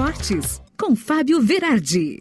Esportes, com Fábio Verardi.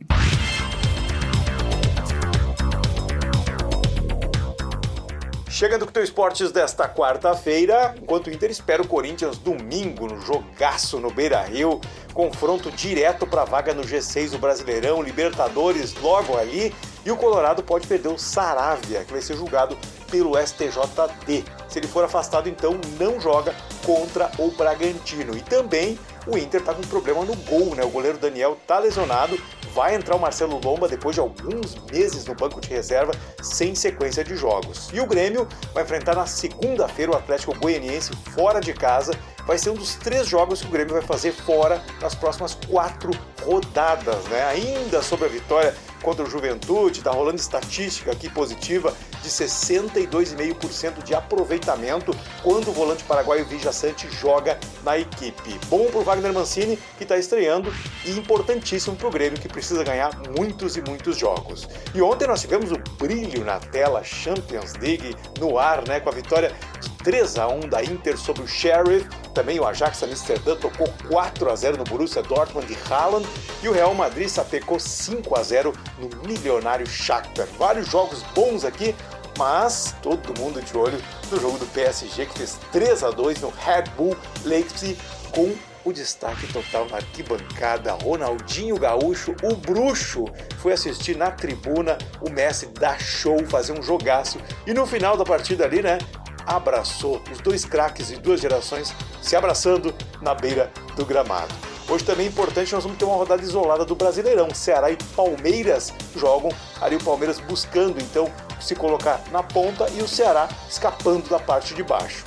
Chegando com o teu esportes desta quarta-feira, enquanto o Inter espera o Corinthians domingo no jogaço no Beira Rio, confronto direto para a vaga no G6 do Brasileirão, Libertadores logo ali, e o Colorado pode perder o Saravia, que vai ser julgado pelo STJD. Se ele for afastado, então não joga contra o Bragantino. E também o Inter está com problema no gol, né? O goleiro Daniel tá lesionado, vai entrar o Marcelo Lomba depois de alguns meses no banco de reserva, sem sequência de jogos. E o Grêmio vai enfrentar na segunda-feira o Atlético Goianiense fora de casa. Vai ser um dos três jogos que o Grêmio vai fazer fora nas próximas quatro rodadas, né? Ainda sobre a vitória contra o Juventude, tá rolando estatística aqui positiva de 62,5% de aproveitamento quando o volante paraguaio Vija Sante joga na equipe. Bom pro Wagner Mancini, que está estreando, e importantíssimo pro Grêmio, que precisa ganhar muitos e muitos jogos. E ontem nós tivemos o brilho na tela Champions League no ar, né, com a vitória de 3 a 1 da Inter sobre o Sheriff. Também o Ajax Amsterdã tocou 4 a 0 no Borussia Dortmund de Haaland e o Real Madrid sapecou 5 a 0 no milionário Shakhtar. Vários jogos bons aqui, mas todo mundo de olho no jogo do PSG que fez 3 a 2 no Red Bull Leipzig com o destaque total na arquibancada. Ronaldinho Gaúcho, o bruxo, foi assistir na tribuna o Messi dar show, fazer um jogaço e no final da partida ali, né, abraçou os dois craques de duas gerações se abraçando na beira do gramado. Hoje também é importante, nós vamos ter uma rodada isolada do Brasileirão. Ceará e Palmeiras jogam ali o Palmeiras buscando então se colocar na ponta e o Ceará escapando da parte de baixo.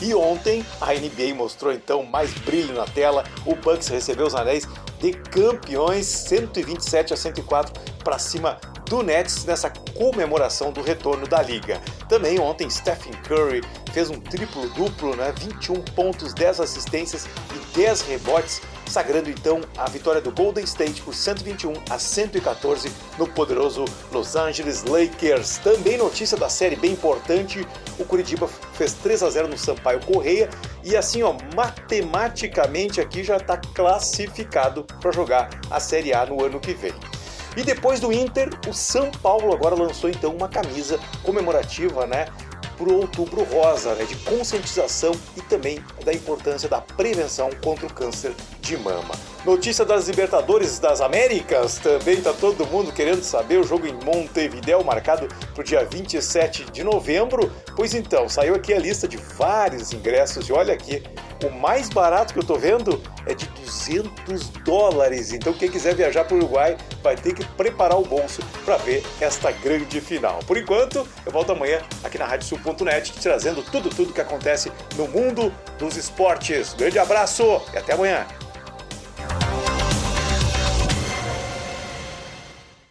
E ontem a NBA mostrou então mais brilho na tela. O Bucks recebeu os anéis de campeões 127 a 104 para cima do Nets nessa comemoração do retorno da liga. Também ontem Stephen Curry fez um triplo duplo, né? 21 pontos, 10 assistências e 10 rebotes, sagrando então a vitória do Golden State por 121 a 114 no poderoso Los Angeles Lakers. Também notícia da série bem importante, o Curitiba fez 3 a 0 no Sampaio Correia e assim, ó, matematicamente aqui já está classificado para jogar a Série A no ano que vem. E depois do Inter, o São Paulo agora lançou então uma camisa comemorativa, né? Para o Outubro Rosa, né, de conscientização e também da importância da prevenção contra o câncer de mama. Notícia das Libertadores das Américas, também tá todo mundo querendo saber o jogo em Montevideo marcado para o dia 27 de novembro. Pois então, saiu aqui a lista de vários ingressos e olha aqui, o mais barato que eu tô vendo é de 200 dólares. Então quem quiser viajar para o Uruguai vai ter que preparar o bolso para ver esta grande final. Por enquanto, eu volto amanhã aqui na radiosul.net trazendo tudo tudo que acontece no mundo dos esportes. Grande abraço e até amanhã.